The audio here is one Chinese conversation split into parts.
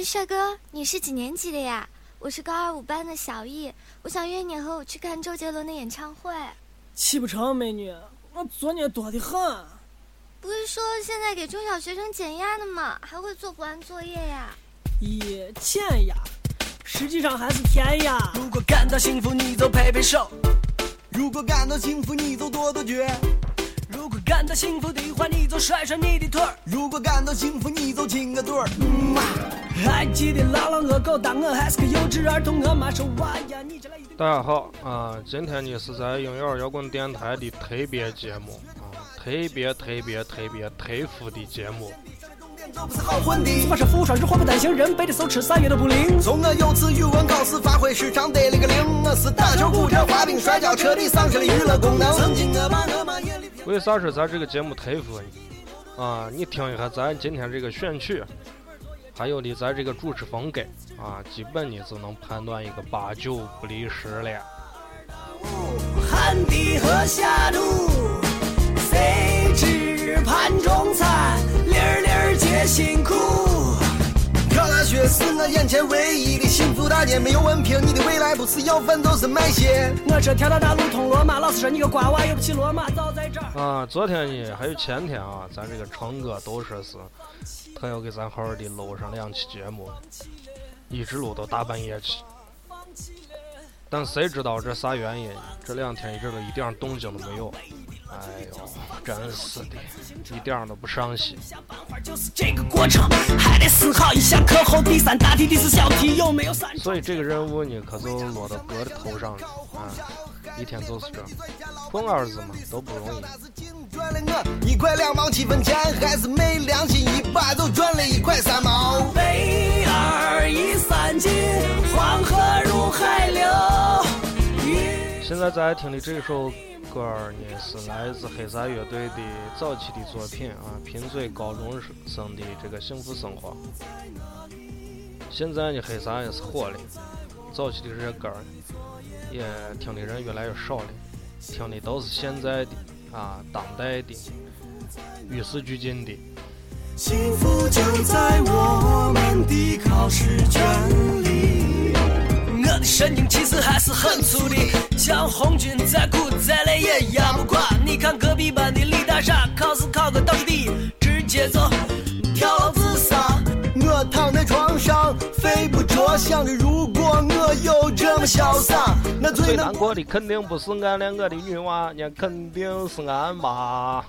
哎，帅哥，你是几年级的呀？我是高二五班的小易，我想约你和我去看周杰伦的演唱会。去不成，美女，我作业多的很。不是说现在给中小学生减压的吗？还会做不完作业呀？咦，减压，实际上还是填压。如果感到幸福，你就拍拍手；如果感到幸福，你就跺跺脚；如果感到幸福的话，你就甩甩你的腿儿；如果感到幸福，你就亲个嘴儿。还记得老狼恶狗，当我还是个幼稚儿童，我妈说娃呀，你这来一大家好啊！今天呢是在婴幼儿摇滚电台的特别节目啊，特别特别特别特殊的节目。都不是好混的。我是福双是祸不单行，人背的手吃啥药都不灵。从我有次语文考试发挥失常得了个零，我是打球、骨折、滑冰、摔跤，彻底丧失了娱乐功能。曾经我把我妈眼里为啥说咱这个节目特殊呢？啊，你听一下咱今天这个选曲，还有的咱这个主持风格啊，基本你就能判断一个八九不离十了。旱地和下土，谁知盘中餐，粒粒皆辛苦。考大学是我眼前唯一的幸福大街，没有文凭，你的未来不是要饭就是卖血。我这条条大路通罗马，老师说你个瓜娃，又不骑罗马早在这儿。啊，昨天呢还有前天啊，咱这个成哥都说是他要给咱好好的录上两期节目，一直录到大半夜去。但谁知道这啥原因？这两天一直都一点动静都没有。哎呦，真是的，一点都不上心。就是这个过程，还得思考一下课后第三大题、第四小题有没有三。所以这个任务呢，可就落到哥的头上了啊！一天就是这，混儿子嘛都不容易。赚了我一块两毛七分钱，还是没良心，一把就赚了一块三毛。北二一三进，黄河入海流。现在咱听的这首歌儿呢，是来自黑撒乐队的早期的作品啊，贫嘴高中生的这个幸福生活。现在呢，黑撒也是火了，早期的这些歌儿也听的人越来越少了，听的都是现在的啊，当代的，与时俱进的。幸福就在我们的考试卷里。的神经其实还是很粗的，像红军再苦再累也压不垮。你看隔壁班的李大傻，考试考个倒数第一，直接就跳楼自杀。我躺在床上，睡不着，想着如果我有这么潇洒，那最难难过的肯定不是俺两个的女娃，那肯定是俺妈。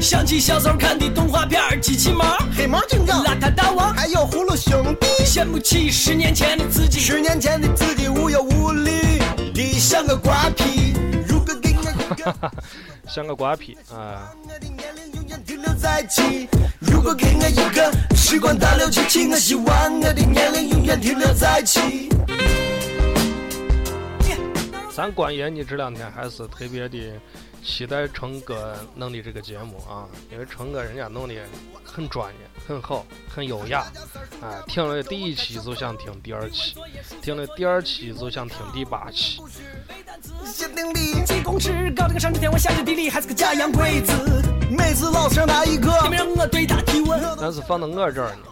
想起小时候看的动画片儿，机器猫、黑猫警长、邋遢大王，还有葫芦兄弟。羡慕起十年前的自己，十年前的自己无忧无虑的像个瓜皮。如果给我一个，像个瓜皮啊！我的年龄永远停留在一起。如果给我一个时光倒流机器，我希望我的年龄永远停留在一起。咱关爷，你这两天还是特别的期待成哥弄的这个节目啊，因为成哥人家弄的很专业、很好、很优雅，哎，听了第一期就想听第二期，听了第二期就想听第八期。限定里几公尺高这个上知天文，下知地理，还是个假洋鬼子。每次老师拿一个，也没让我对他提问。但是放到我这儿呢，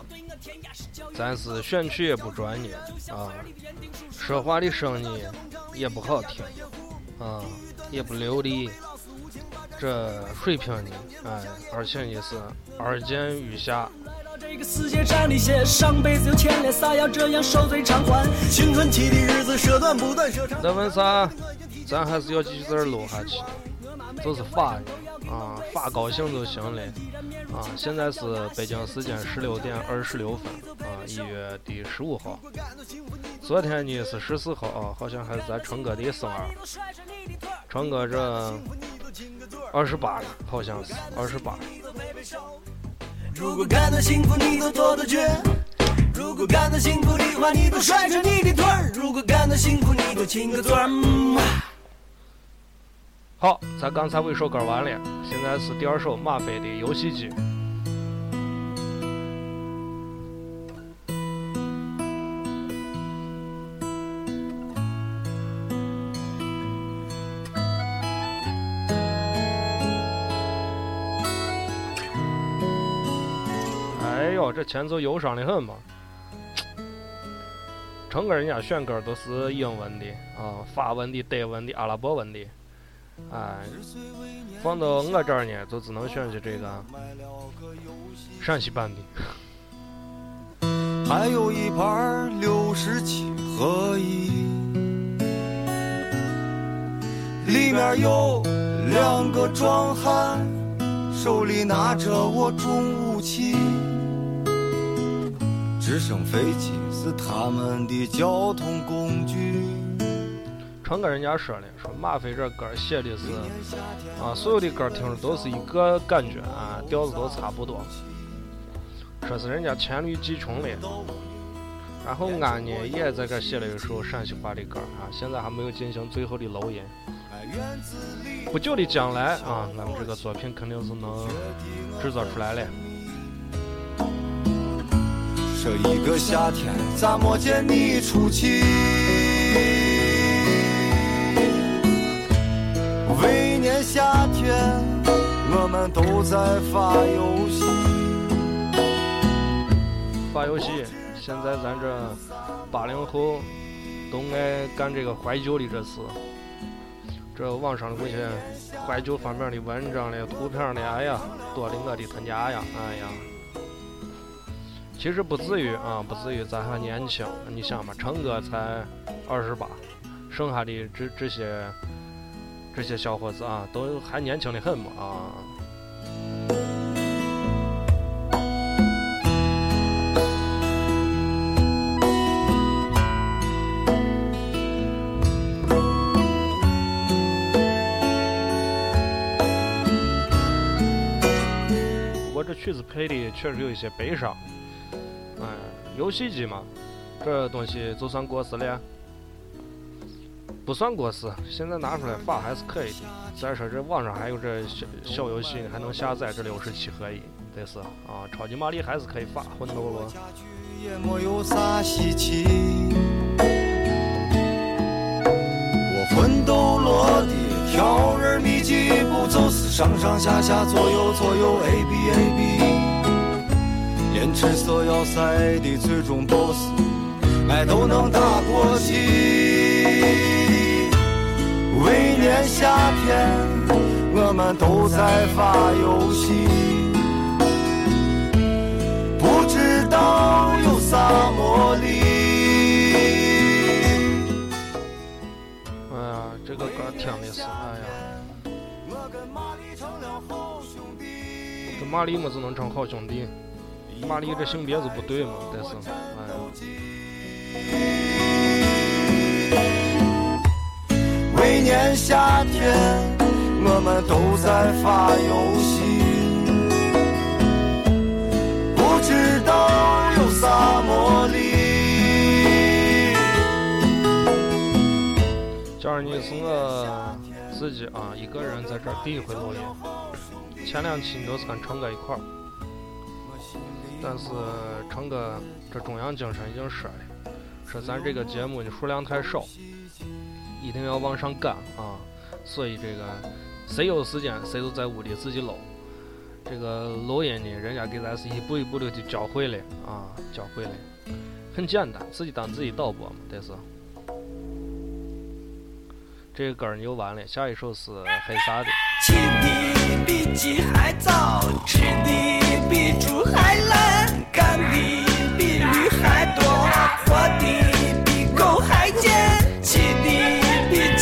咱是选曲也不专业啊，说话的声音也不好听啊，也不流利，这水平呢，哎，而且也是二见余下。这个世界上的些上辈子有牵连，啥要这样受罪偿还？青春期的日子说短不短，说长那为啥咱还是要继续在这儿录下去？就是法呢啊，发高兴就行了啊！现在是北京时间十六点二十六分啊，一月的十五号。昨天呢是十四号啊，好像还是咱成哥的生日。成哥这二十八了，好像是二十八。如果感到幸福，你就跺跺脚；如果感到幸福的话，你就甩甩你的腿儿；如果感到幸福，你就亲个嘴儿。嗯啊好，咱刚才一首歌完了，现在是第二首马飞的《游戏机》。哎呦，这前奏忧伤的很嘛！成个人家选歌都是英文的啊，法文的、德文的、阿拉伯文的，哎，放到我这儿呢，就只能选择这个陕西版的。还有一盘六十七合一，里面有两个壮汉，手里拿着我重武器。直升飞机是他们的交通工具。成跟人家说的，说马飞这歌写的是啊，所有的歌听着都是一个感觉啊，调子都差不多。说是人家黔驴技穷的，然后俺呢也在这写了一首陕西话的歌啊，现在还没有进行最后的录音。不久的将来啊，俺们这个作品肯定是能制作出来的。这一个夏天，咋没见你出去？每年夏天，我们都在发游戏。发游戏，现在咱这八零后都爱干这个怀旧的这事。这网上的这些怀旧方面的文章的、图片的，哎呀，多的我的他家呀！哎呀，其实不至于啊，不至于，咱还年轻。你想吧，成哥才二十八，剩下的这这些这些小伙子啊，都还年轻的很嘛啊。曲子配的确实有一些悲伤，哎，游戏机嘛，这东西就算过时了，不算过时，现在拿出来发还是可以的。再说这网上还有这小小游戏，还能下载这六十七合一，得是啊，超级玛丽还是可以发魂斗罗。也没有啥稀奇我魂斗罗的。跳人秘籍步骤是上上下下左右左右 A B A B，连赤色要塞的最终 BOSS，哎都能打过去。每年夏天，我们都在发游戏，不知道有啥魔力。这个歌听的是，哎呀，跟玛丽么只能成好兄弟，玛丽这性别是不对嘛，但是，哎呀。年夏天，我们都在发游戏，不知道有啥魔力。假如你是我自己啊，一个人在这儿第一回录音，前两期你都是跟成哥一块儿，但是成哥这中央精神已经说了，说咱这个节目的数量太少，一定要往上赶啊，所以这个谁有时间谁都在屋里自己录，这个录音呢，人家给咱是一步一步的就教会了啊，教会了，很简单，自己当自己导播嘛，但是。这个歌儿就完了，下一首是黑撒的。起的比鸡还早，吃的比猪还懒，干的比驴还多，活的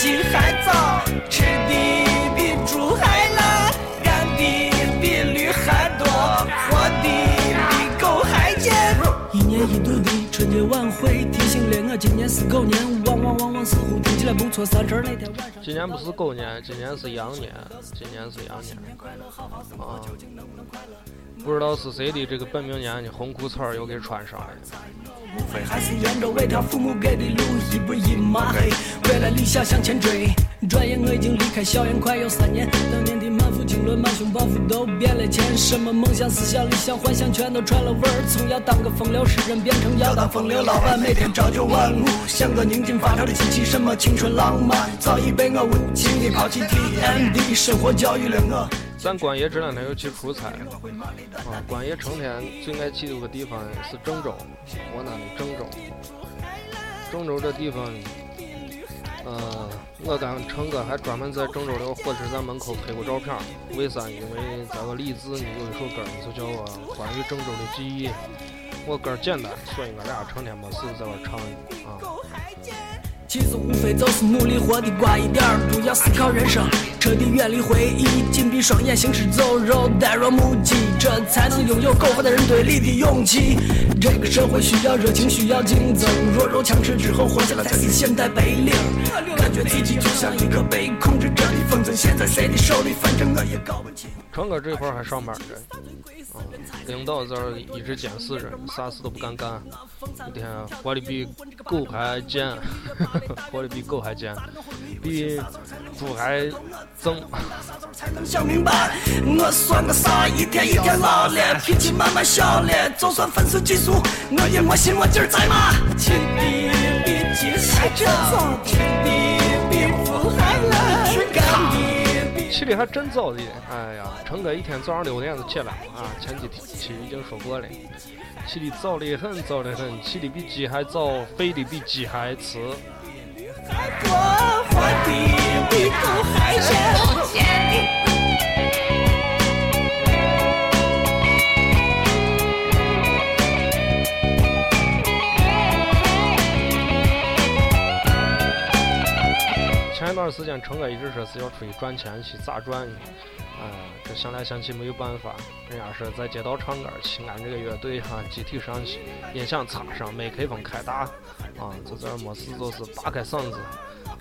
的比鸡还早，吃的比猪还懒，干的比驴还多，活的比狗还贱。一年一度的春节晚会提醒了我，今年是狗年。汪汪汪！似乎听起来不错。三十那天晚上，今年不是狗年，今年是羊年，今年是羊年。啊，不知道是谁的这个本命年，的红裤衩又给穿上了。还是沿着为他父母给的路，一步一马黑，为了理想向前追。转眼我已经离开校园快有三年，当年的满腹经纶、满胸抱负都变了钱，什么梦想、思想、理想、幻想全都串了味儿。从要当个风流诗人变成要当风流老板，每天朝九晚五，像个宁静发条的机器。什么青春浪漫，早已被我无情地抛弃。TMD 生活教育了我。咱关爷这两天又去出差，啊，关爷成天最爱去的个地方是郑州，河南的郑州。郑州这地方，呃，我跟成哥还专门在郑州的火车站门口拍过照片。为啥？因为在我励志呢有一首歌，就叫我关于郑州的记忆。我歌简单，所以我俩成天没事在这唱啊。其实无非就是努力活得乖一点，不要思考人生，彻底远离回忆，紧闭双眼，行尸走肉，呆若木鸡，这才能拥有篝火的人堆里的勇气。这个社会需要热情，需要竞争，弱肉强食之后活下来才是现代白领。感觉自己就像一颗被控制着的风筝，现在谁的手里，反正我也搞不清。成哥这块儿还上班着，啊，领导这儿一直监视着，啥事都不敢干，一天活的比狗还贱。活得比狗还贱，比猪还脏。才能想明白，我算个啥？一天一天老了，脾气慢慢小了。就算粉丝我也没心没劲儿在嘛。亲的比鸡还真早，亲的比富还懒，起的还真早的。哎呀，成哥一天早上六点就起来啊，前几期已经说过了。起的早的很，早的很，起的比鸡还早，飞的比鸡还吃。段时间，成哥一直说是要出去赚钱，去咋赚呢？啊，这想来想去没有办法，人家说在街道唱歌，去俺这个乐队哈，集体上去，音响插上，麦克风开大，啊，就这没事就是打开嗓子，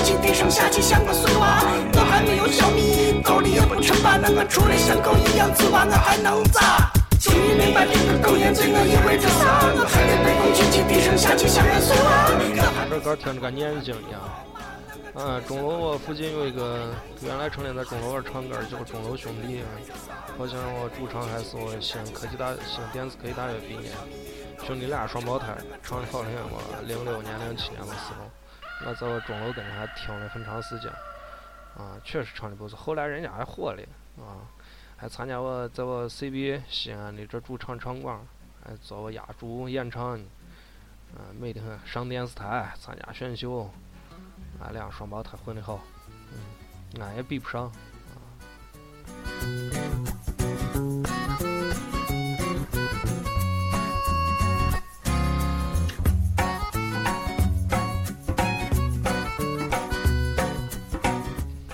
举起低声下气像个碎娃，我还没有小米，兜里也不称霸，那我除了像狗一样吃完我还能咋？终于明白这个狗眼对我意味着啥？我还得被公举起低声下气像个碎娃。这歌听着跟念经一样。啊，钟楼我附近有一个，原来成天在钟楼那唱歌叫钟楼兄弟，好像我主唱还是我西安科技大、西安电子科技大学毕业，兄弟俩双胞胎，唱的好听。我零六年、零七年的时候，我在我钟楼跟还听了很长时间，啊，确实唱的不错。后来人家还火了，啊，还参加我在我 CBA 西安的这主场场馆，还做我压轴演唱，啊，美的很，上电视台参加选秀。俺俩双胞胎混的好，嗯，俺也比不上。啊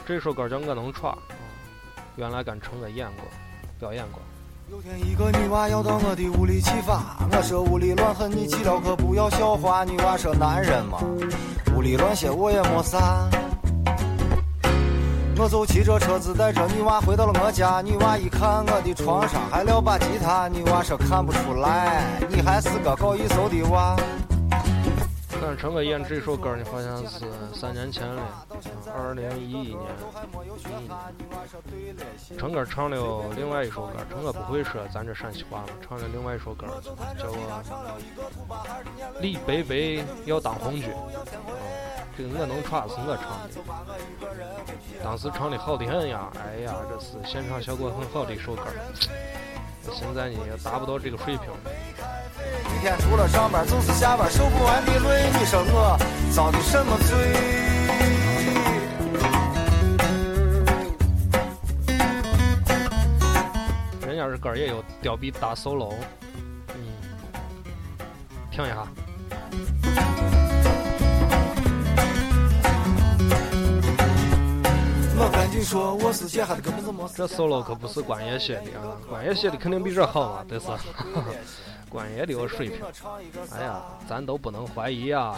这首歌叫我能闯，原来跟成哥演过，表演过。有天一个女娃要到我的屋里去发，我说屋里乱很，你去了可不要笑话。女娃说男人嘛，屋里乱些我也没啥。我就骑着车子带着女娃回到了我家，女娃一看我的床上还撂把吉他，女娃说看不出来，你还是个搞艺术的娃。看成哥演这首歌呢，好像是三年前了，二零一一年。成哥唱了另外一首歌，成哥不会说咱这陕西话嘛，唱了另外一首歌，叫我李白白要当红军。这个我能唱是我唱的，当时唱的好的很呀，哎呀，这是现场效果很好的一首歌。现在你也达不到这个水平。一天除了上班就是下班，受不完的累，你说我遭的什么罪？人家这歌也有吊臂大 solo，嗯，听一下。这 solo 可不是关爷写的啊，关爷写的肯定比这好啊，这是，关爷的有水平。哎呀，咱都不能怀疑啊。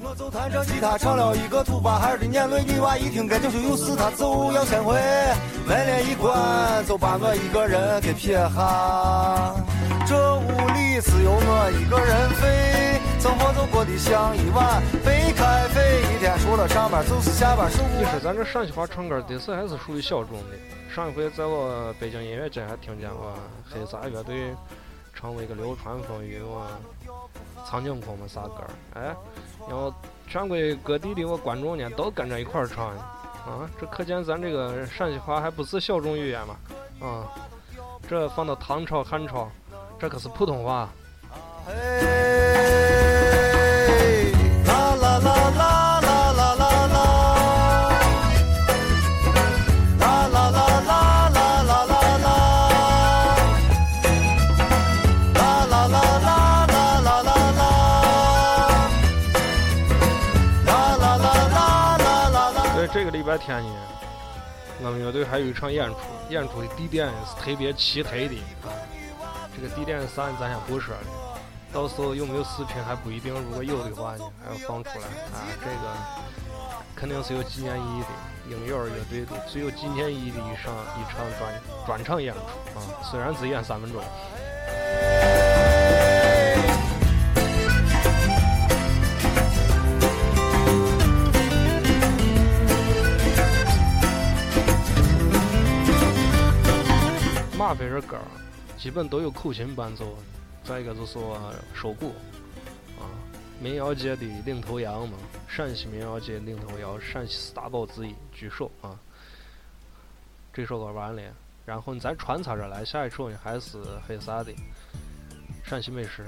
我就弹着吉他唱了一个土巴孩的年轮，女娃一听感情就有事，她就要先回，门帘一关就把我一个人给撇下。这屋里只有我一个人飞。生活就过得像一碗白开水，一天除了上班就是下班。你说咱这陕西话唱歌得是还是属于小众的？上一回在我北京音乐节还听见过黑撒乐队唱过一个流川枫与我苍井空嘛啥歌哎，然后全国各地的我观众呢都跟着一块儿唱啊，这可见咱这个陕西话还不是小众语言嘛啊，这放到唐朝汉朝，这可是普通话。啦啦啦啦。礼拜天呢，我们乐队还有一场演出，演出的地点是特别奇特的啊。这个地点是啥，咱先不说了，到时候有没有视频还不一定。如果有的话呢，还要放出来啊。这个肯定是有纪念意义的，婴幼儿乐队的最有纪念意义的一场一场专专场演出啊。虽然只演三分钟。马飞这歌基本都有口琴伴奏，再一个就是说手鼓，啊，民谣界的领头羊嘛，陕西民谣界领头羊，陕西四大宝之一，举手啊。这首歌完了，然后你再穿插着来，下一首呢还是黑撒的陕西美食。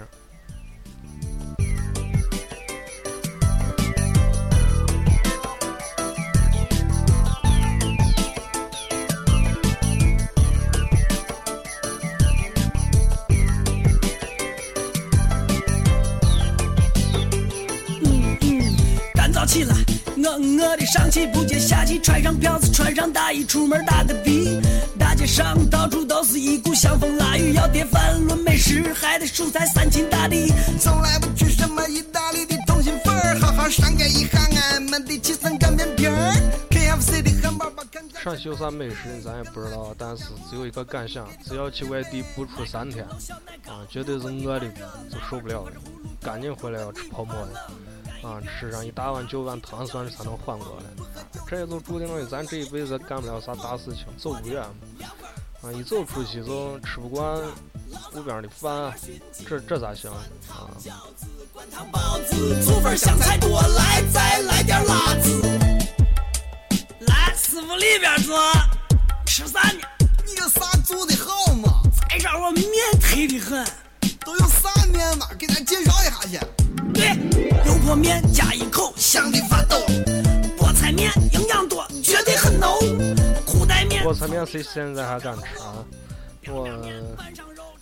起来，我我的上气不接下气，穿上票子，穿上大衣，出门打个的。大街上到处都是一股香风腊雨，要点饭论美食，还得蔬菜三秦大地。从来不去什么意大利的通心粉儿，好好商量一下俺们的七层擀面皮儿。KFC 的汉堡包。陕西有啥美食咱也不知道，但是只有一个感想：只要去外地不出三天，啊，绝对是饿的就受不了了，赶紧回来要吃泡馍了。啊，吃上一大碗九碗汤算是才能缓过来。这也就注定了咱这一辈子干不了啥大事情，走不远。啊，一走出去就吃不惯路边的饭，这这咋行啊？香的发抖。菠菜面营养多，绝对很浓。裤带面，菠菜面谁现在还敢吃啊？我。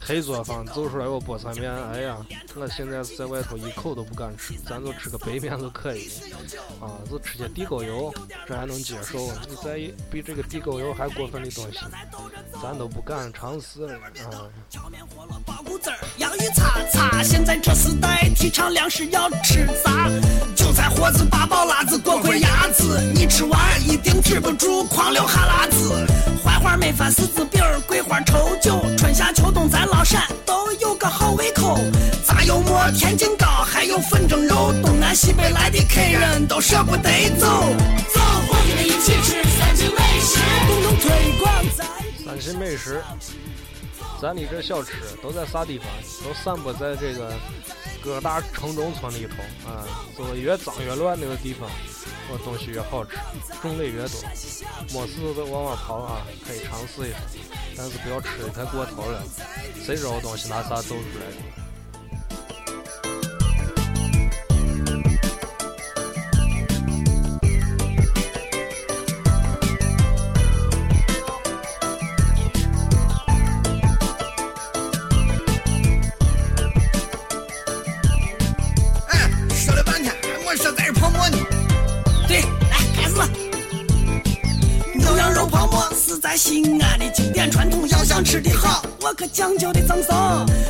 黑作坊走出来个菠菜面，哎呀，我现在在外头一口都不敢吃，咱就吃个白面就可以，啊，就吃些地沟油，这还能接受。你再比这个地沟油还过分的东西，咱都不敢尝试。了啊。洋芋擦擦，现在这时代提倡粮食要吃杂，韭菜、货子、八宝、辣子、锅盔、鸭子，你吃完一定止不住狂流哈喇子。槐花焖饭、柿子西北来的客人都舍不得走。走，我们一起吃三秦美食，共同推广。三秦美食，咱的这小吃都在啥地方？都散布在这个各大城中村里头啊，就越脏越乱那个地方。我东西越好吃，种类越多，没事就往往跑啊，可以尝试一下，但是不要吃的太过头了，谁知道东西拿啥走出来的？西安的经典传统，要想吃的好，我可讲究的赠送。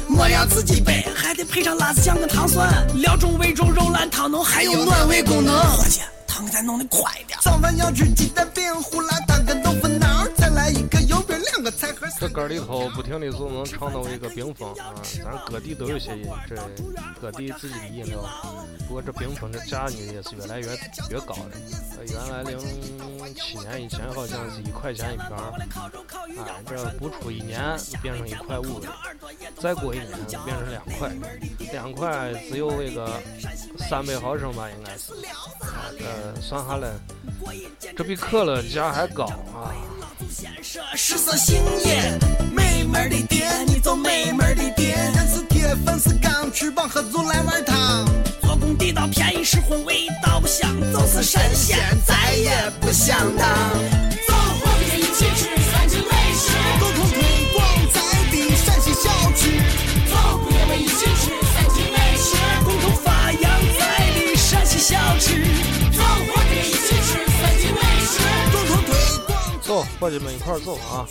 馍要自己备，还得配上辣子酱跟糖蒜。料中味中肉烂汤浓，还有暖胃功能。伙计，汤给咱弄的快点。早饭要吃鸡蛋饼、胡辣汤跟豆腐脑，再来一个这歌里头不停的就能唱到一个冰峰啊，咱各地都有些这各地自己的饮料，不过这冰峰这价呢也是越来越越高了。原来零七年以前好像是一块钱一瓶儿，哎，这不出一年变成一块五了，再过一年变成两块，两块只有那个三百毫升吧，应该是，呃，算下来，这比可乐价还高啊。先说食色性也，美门的店，你走美门的店。俺是铁粉是，刚翅膀合足来玩汤。做工地道，便宜实惠，味道不香，就是神仙再也不想当。走，我们一起吃三秦美食，共同推广在地陕西小吃。走，我们一起吃三秦美食，共同发扬在地陕西小吃。走，伙计们一块儿走啊！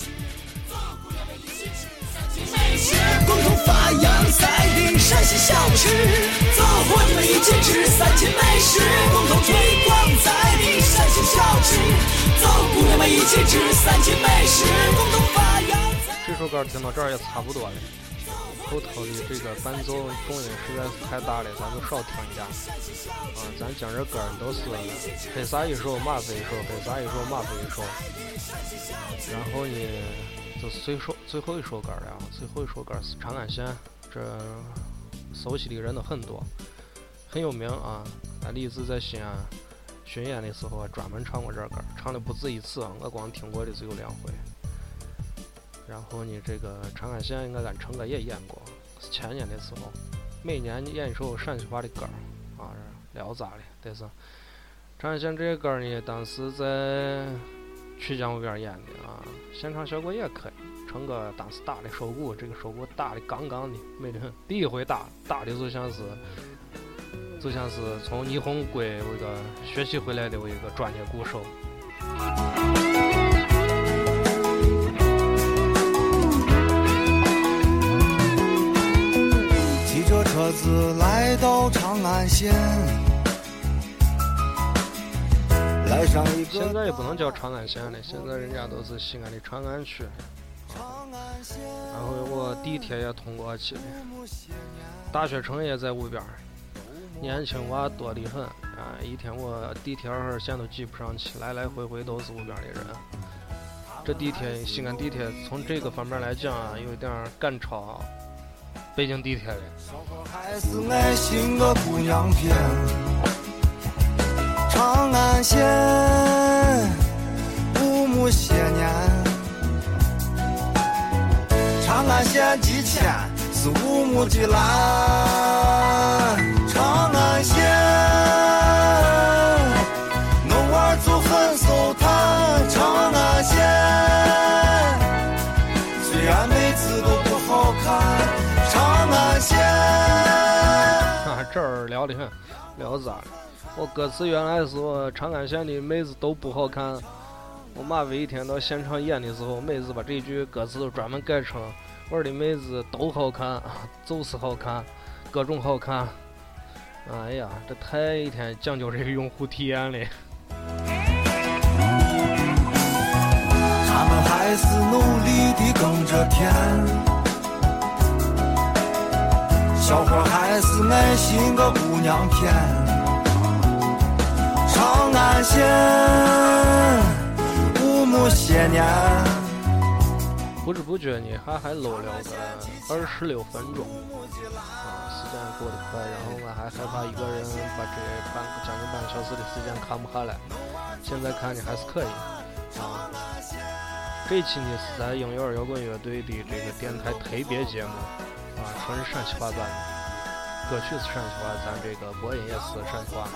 共同发扬赛地陕西小吃，走，伙计们一起吃三秦美食，共同推广在地陕西小吃，走，姑娘们一起吃三秦美食，共同发扬。这首歌听到这儿也差不多了，后头的这个伴奏重音实在是太大了，咱就少听一点。啊，咱讲这歌儿都是黑啥一首马飞一首，黑啥一首马飞一首。然后呢，就是最首最后一首歌了，最后一首歌是《长安县》，这熟悉的人都很多，很有名啊。俺李志在西安巡演的时候专门唱过这歌儿，唱的不止一次，我光听过的只有两回。然后呢，这个长安县应该俺成哥也演过，是前年的时候，每年演一首陕西话的歌儿啊，聊咋的？但是长安县这些歌儿呢，当时在曲江湖边演的啊，现场效果也可以。成哥当时打的手鼓，这个手鼓打的杠杠的，没人第一回打，打的就像是就像是从霓虹国那个学习回来的我一个专业鼓手。子来到长安县，来上一个现在也不能叫长安县了，现在人家都是西安的长安区。然后我地铁也通过去了，大学城也在屋边儿，年轻娃多得很啊！一天我地铁二号线都挤不上去，来来回回都是屋边的人。这地铁，西安地铁从这个方面来讲啊，有一点赶超北京地铁了。还是爱心的姑娘片。长安县五亩些年，长安县几千是五亩的蓝。的很，聊咋了？我歌词原来说长安县的妹子都不好看，我马飞一天到现场演的时候，每次把这句歌词专门改成我的妹子都好看，就是好看，各种好看。哎呀，这太一天讲究这个用户体验了。他们还是努力地耕着田，小伙还是爱心个姑娘片。长安县五亩些年，不知不觉呢，还还搂了个二十六分钟啊，时间过得快，然后我还害怕一个人把这半将近半个小时的时间看不下来，现在看呢还是可以啊。这期呢是咱婴幼儿摇滚乐队的这个电台特别节目啊，纯陕西话版，歌曲是陕西话，咱这个播音也是陕西话，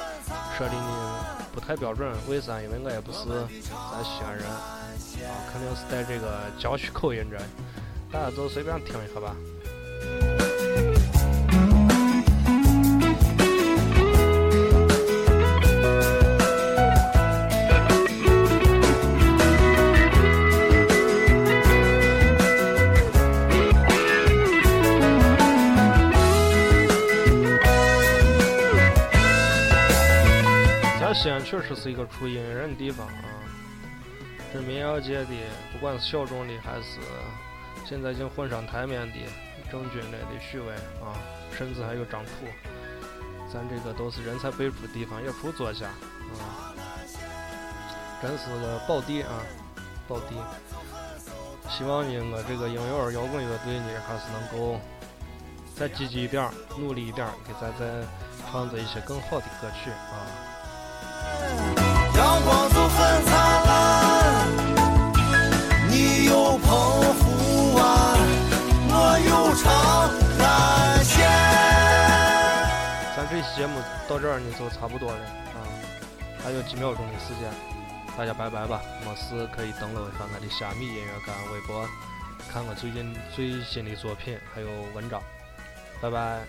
说的呢不太标准，为啥？因为我也不是咱西安人。啊，肯定是带这个郊区口音这，大家就随便听一下吧。西安确实是一个出音乐人的地方啊。这民谣界的，不管是小众的还是现在已经混上台面的郑钧类的许巍啊，甚至还有张楚，咱这个都是人才辈出的地方，也出作家啊，真是个宝地啊，宝地。希望呢，我这个婴幼儿摇滚乐队呢，还是能够再积极一点，努力一点，给咱再创作一些更好的歌曲啊。阳光总很灿烂，你有澎湖湾，我有长安县。咱这期节目到这儿呢，就差不多了啊，还有几秒钟的时间，大家拜拜吧。没事可以登录一下我的虾米音乐跟微博，看我最近最新的作品还有文章。拜拜。